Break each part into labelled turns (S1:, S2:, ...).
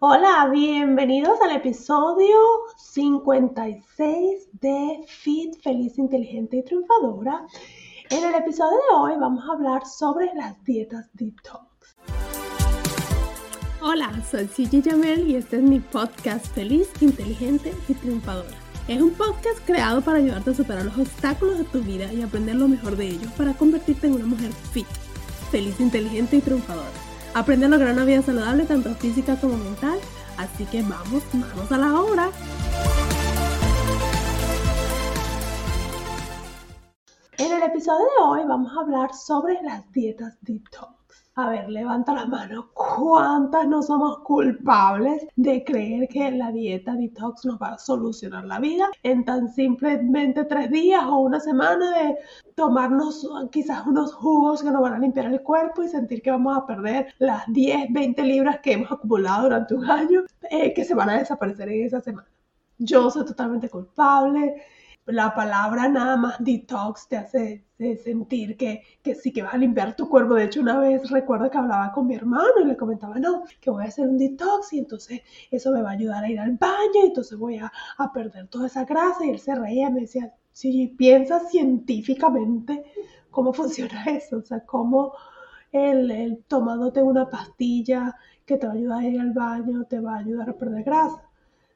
S1: Hola, bienvenidos al episodio 56 de Fit, Feliz, Inteligente y Triunfadora. En el episodio de hoy vamos a hablar sobre las dietas detox.
S2: Hola, soy Gigi Jamel y este es mi podcast Feliz, Inteligente y Triunfadora. Es un podcast creado para ayudarte a superar los obstáculos de tu vida y aprender lo mejor de ellos para convertirte en una mujer fit, feliz, inteligente y triunfadora. Aprende a lograr una vida saludable tanto física como mental. Así que vamos, vamos a la hora.
S1: En el episodio de hoy vamos a hablar sobre las dietas detox. A ver, levanta la mano. ¿Cuántas no somos culpables de creer que la dieta detox nos va a solucionar la vida en tan simplemente tres días o una semana de tomarnos quizás unos jugos que nos van a limpiar el cuerpo y sentir que vamos a perder las 10, 20 libras que hemos acumulado durante un año, eh, que se van a desaparecer en esa semana? Yo soy totalmente culpable la palabra nada más detox te hace sentir que, que, sí que vas a limpiar tu cuerpo. De hecho, una vez recuerdo que hablaba con mi hermano y le comentaba, no, que voy a hacer un detox y entonces eso me va a ayudar a ir al baño y entonces voy a, a perder toda esa grasa. Y él se reía me decía, si piensas científicamente cómo funciona eso, o sea, cómo el, el tomándote una pastilla que te va a ayudar a ir al baño, te va a ayudar a perder grasa.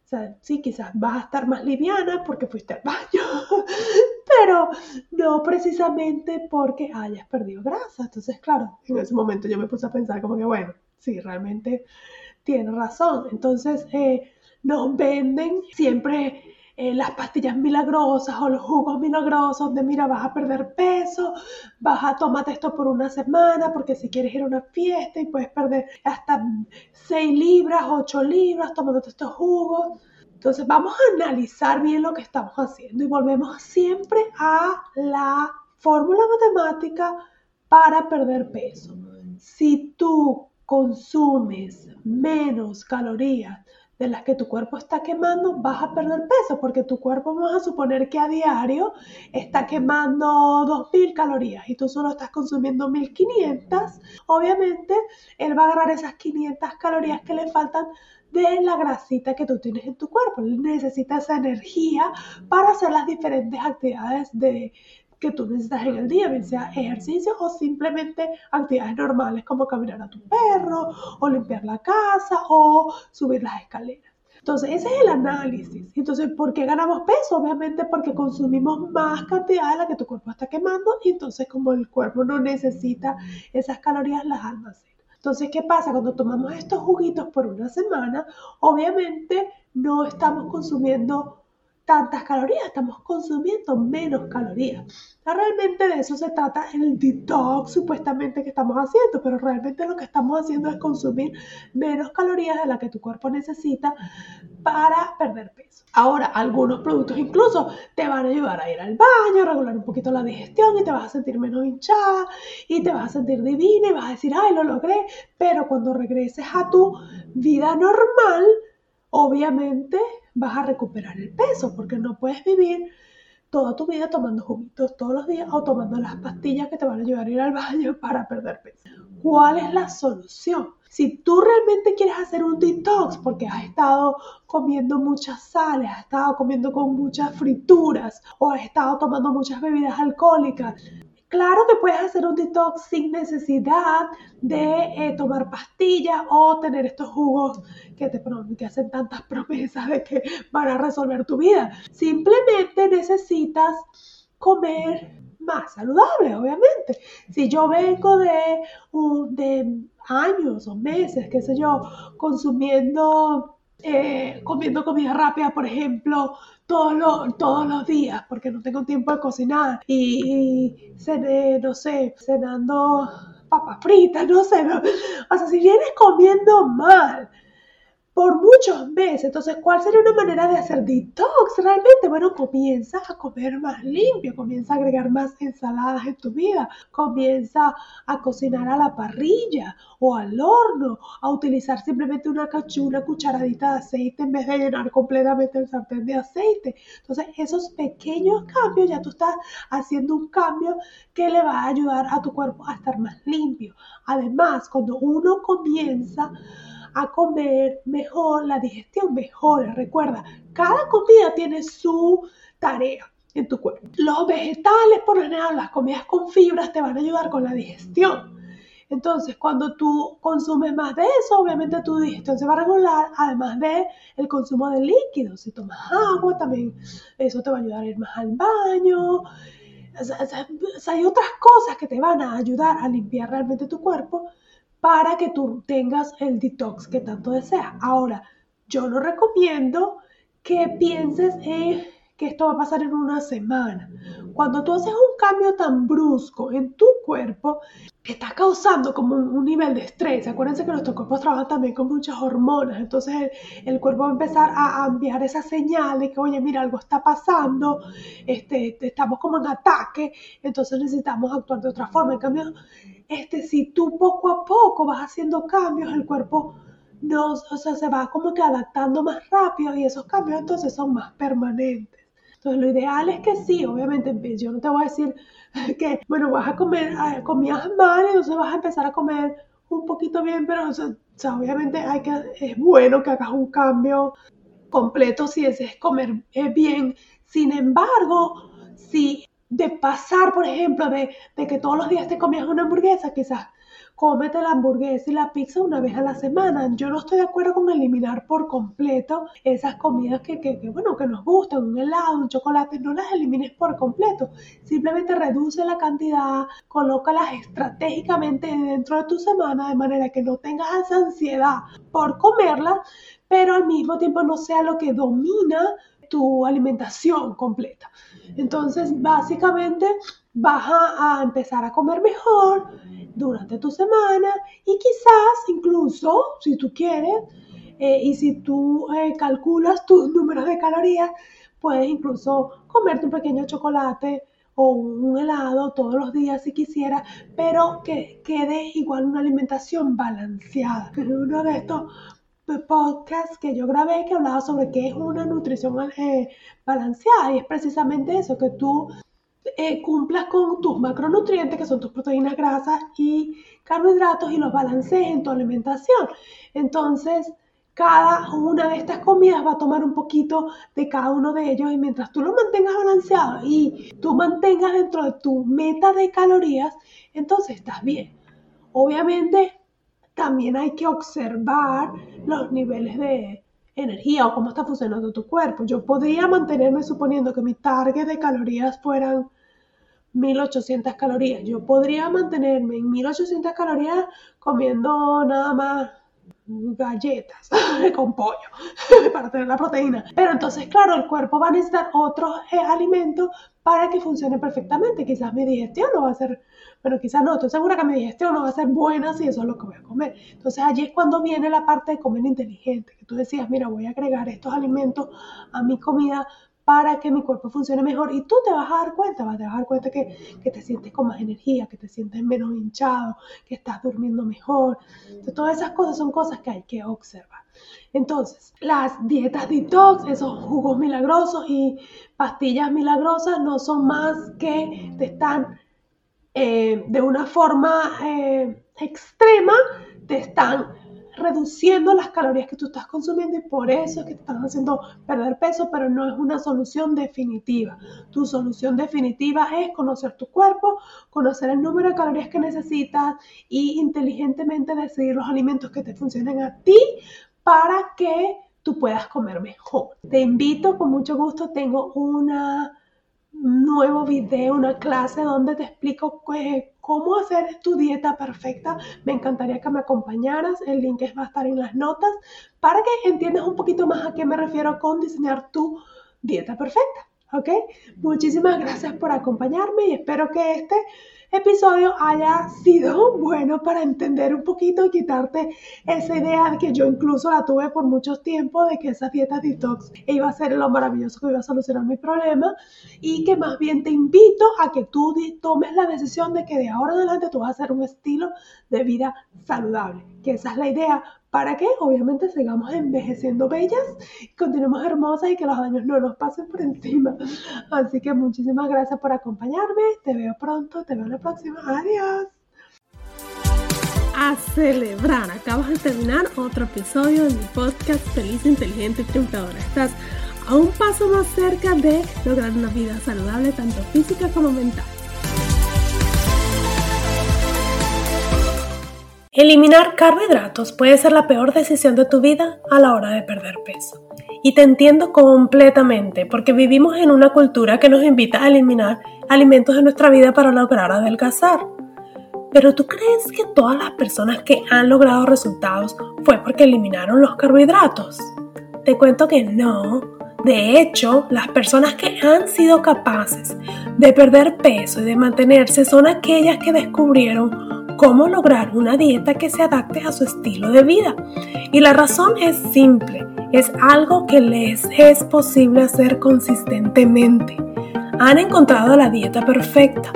S1: O sea, sí, quizás vas a estar más liviana porque fuiste al baño, pero no precisamente porque hayas perdido grasa. Entonces, claro, en ese momento yo me puse a pensar como que, bueno, sí, realmente tiene razón. Entonces, eh, nos venden siempre eh, las pastillas milagrosas o los jugos milagrosos donde mira vas a perder peso, vas a tomarte esto por una semana porque si quieres ir a una fiesta y puedes perder hasta 6 libras, 8 libras tomándote estos jugos. Entonces vamos a analizar bien lo que estamos haciendo y volvemos siempre a la fórmula matemática para perder peso. Si tú consumes menos calorías de las que tu cuerpo está quemando, vas a perder peso, porque tu cuerpo vamos a suponer que a diario está quemando 2.000 calorías y tú solo estás consumiendo 1.500, obviamente él va a agarrar esas 500 calorías que le faltan de la grasita que tú tienes en tu cuerpo. Necesita esa energía para hacer las diferentes actividades de, que tú necesitas en el día, bien sea ejercicio o simplemente actividades normales como caminar a tu perro o limpiar la casa o subir las escaleras. Entonces, ese es el análisis. Entonces, ¿por qué ganamos peso? Obviamente porque consumimos más cantidad de la que tu cuerpo está quemando y entonces como el cuerpo no necesita esas calorías, las almacena. Entonces, ¿qué pasa? Cuando tomamos estos juguitos por una semana, obviamente no estamos consumiendo tantas calorías, estamos consumiendo menos calorías. Realmente de eso se trata el detox supuestamente que estamos haciendo, pero realmente lo que estamos haciendo es consumir menos calorías de las que tu cuerpo necesita para perder peso. Ahora, algunos productos incluso te van a ayudar a ir al baño, a regular un poquito la digestión y te vas a sentir menos hinchada y te vas a sentir divina y vas a decir, ay, lo logré, pero cuando regreses a tu vida normal, obviamente vas a recuperar el peso porque no puedes vivir toda tu vida tomando juguitos todos los días o tomando las pastillas que te van a ayudar a ir al baño para perder peso. ¿Cuál es la solución? Si tú realmente quieres hacer un detox porque has estado comiendo muchas sales, has estado comiendo con muchas frituras o has estado tomando muchas bebidas alcohólicas, Claro que puedes hacer un detox sin necesidad de eh, tomar pastillas o tener estos jugos que te que hacen tantas promesas de que van a resolver tu vida. Simplemente necesitas comer más saludable, obviamente. Si yo vengo de, de años o meses, qué sé yo, consumiendo eh, comiendo comida rápida, por ejemplo, todos los, todos los días, porque no tengo tiempo de cocinar. Y, no sé, cenando papas fritas, no sé. O sea, si vienes comiendo mal, por muchos meses. Entonces, ¿cuál sería una manera de hacer detox? Realmente, bueno, comienza a comer más limpio, comienza a agregar más ensaladas en tu vida, comienza a cocinar a la parrilla o al horno, a utilizar simplemente una, una cucharadita de aceite en vez de llenar completamente el sartén de aceite. Entonces, esos pequeños cambios, ya tú estás haciendo un cambio que le va a ayudar a tu cuerpo a estar más limpio. Además, cuando uno comienza a comer mejor, la digestión mejora. Recuerda, cada comida tiene su tarea en tu cuerpo. Los vegetales, por lo general, las comidas con fibras te van a ayudar con la digestión. Entonces, cuando tú consumes más de eso, obviamente tu digestión se va a regular, además de el consumo de líquidos. Si tomas agua, también eso te va a ayudar a ir más al baño. hay otras cosas que te van a ayudar a limpiar realmente tu cuerpo para que tú tengas el detox que tanto deseas. Ahora, yo no recomiendo que pienses en que esto va a pasar en una semana. Cuando tú haces un cambio tan brusco en tu cuerpo, que está causando como un, nivel de estrés. Acuérdense que nuestro cuerpo trabaja también con muchas hormonas, entonces el, cuerpo va a empezar a, enviar esa señal de que, oye, mira, algo está pasando, este, estamos como en ataque, entonces necesitamos actuar de otra forma. En cambio, este, si tú poco a poco vas haciendo cambios, el cuerpo no, o sea, se va como que adaptando más rápido y esos cambios entonces son más permanentes. Entonces, lo ideal es que sí, obviamente, yo no te voy a decir que, bueno, vas a comer, comías mal, entonces vas a empezar a comer un poquito bien, pero, o sea, obviamente hay que, es bueno que hagas un cambio completo si deseas comer eh, bien. Sin embargo, si de pasar, por ejemplo, de, de que todos los días te comías una hamburguesa, quizás cómete la hamburguesa y la pizza una vez a la semana. Yo no estoy de acuerdo con eliminar por completo esas comidas que, que, bueno, que nos gustan, un helado, un chocolate, no las elimines por completo. Simplemente reduce la cantidad, colócalas estratégicamente dentro de tu semana de manera que no tengas esa ansiedad por comerla, pero al mismo tiempo no sea lo que domina tu alimentación completa. Entonces, básicamente, vas a, empezar a comer mejor durante tu semana y quizás incluso, si tú quieres, eh, y si tú eh, calculas tus números de calorías, puedes incluso comerte un pequeño chocolate o un helado todos los días si quisieras, pero que quede igual una alimentación balanceada. Uno de estos podcasts que yo grabé que hablaba sobre qué es una nutrición eh, balanceada y es precisamente eso, que tú eh, cumplas con tus macronutrientes, que son tus proteínas, grasas y carbohidratos, y los balancees en tu alimentación. Entonces, cada una de estas comidas va a tomar un poquito de cada uno de ellos y mientras tú lo mantengas balanceado y tú mantengas dentro de tu meta de calorías, entonces estás bien. Obviamente, también hay que observar los niveles de energía o cómo está funcionando tu cuerpo. Yo podría mantenerme suponiendo que mi target de calorías fueran 1800 calorías. Yo podría mantenerme en 1800 calorías comiendo nada más galletas con pollo para tener la proteína. Pero entonces, claro, el cuerpo va a necesitar otros alimentos para que funcione perfectamente. Quizás mi digestión no va a ser, bueno, quizás no, estoy segura que mi digestión no va a ser buena si eso es lo que voy a comer. Entonces allí es cuando viene la parte de comer inteligente, que tú decías, mira, voy a agregar estos alimentos a mi comida para que mi cuerpo funcione mejor. Y tú te vas a dar cuenta, vas a dar cuenta que, que, te sientes con más energía, que te sientes menos hinchado, que estás durmiendo mejor. todas esas cosas son cosas que hay que observar. Entonces, las dietas detox, esos jugos milagrosos y pastillas milagrosas no son más que te están eh, de una forma eh, extrema, te están reduciendo las calorías que tú estás consumiendo y por eso es que te están haciendo perder peso, pero no es una solución definitiva. Tu solución definitiva es conocer tu cuerpo, conocer el número de calorías que necesitas y inteligentemente decidir los alimentos que te funcionen a ti para que tú puedas comer mejor. Te invito con mucho gusto, tengo una nuevo video, una clase donde te explico cómo hacer tu dieta perfecta. Me encantaría que me acompañaras. El link va a estar en las notas para que entiendas un poquito más a qué me refiero con diseñar tu dieta perfecta. ¿Ok? Muchísimas gracias por acompañarme y espero que este episodio haya sido bueno para entender un poquito y quitarte esa idea de que yo incluso la tuve por mucho tiempo de que esa dieta detox iba a ser lo maravilloso que iba a solucionar mi problema y que más bien te invito a que tú tomes la decisión de que de ahora en adelante tú vas a hacer un estilo de vida saludable, que esa es la idea para que obviamente sigamos envejeciendo bellas, continuemos hermosas y que los años no nos pasen por encima. Así que muchísimas gracias por acompañarme, te veo pronto, te veo la próxima, adiós.
S2: a celebrar. Acabas de terminar otro episodio de mi podcast Feliz, Inteligente y Triunfadora. Estás a un paso más cerca de lograr una vida saludable, tanto física como mental. Eliminar carbohidratos puede ser la peor decisión de tu vida a la hora de perder peso. Y te entiendo completamente porque vivimos en una cultura que nos invita a eliminar alimentos de nuestra vida para lograr adelgazar. Pero ¿tú crees que todas las personas que han logrado resultados fue porque eliminaron los carbohidratos? Te cuento que no. De hecho, las personas que han sido capaces de perder peso y de mantenerse son aquellas que descubrieron cómo lograr una dieta que se adapte a su estilo de vida. Y la razón es simple, es algo que les es posible hacer consistentemente. Han encontrado la dieta perfecta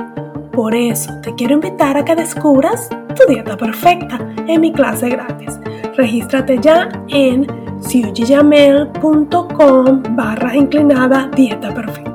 S2: por eso te quiero invitar a que descubras tu dieta perfecta en mi clase gratis. Regístrate ya en siujiyamel.com barra inclinada dieta perfecta.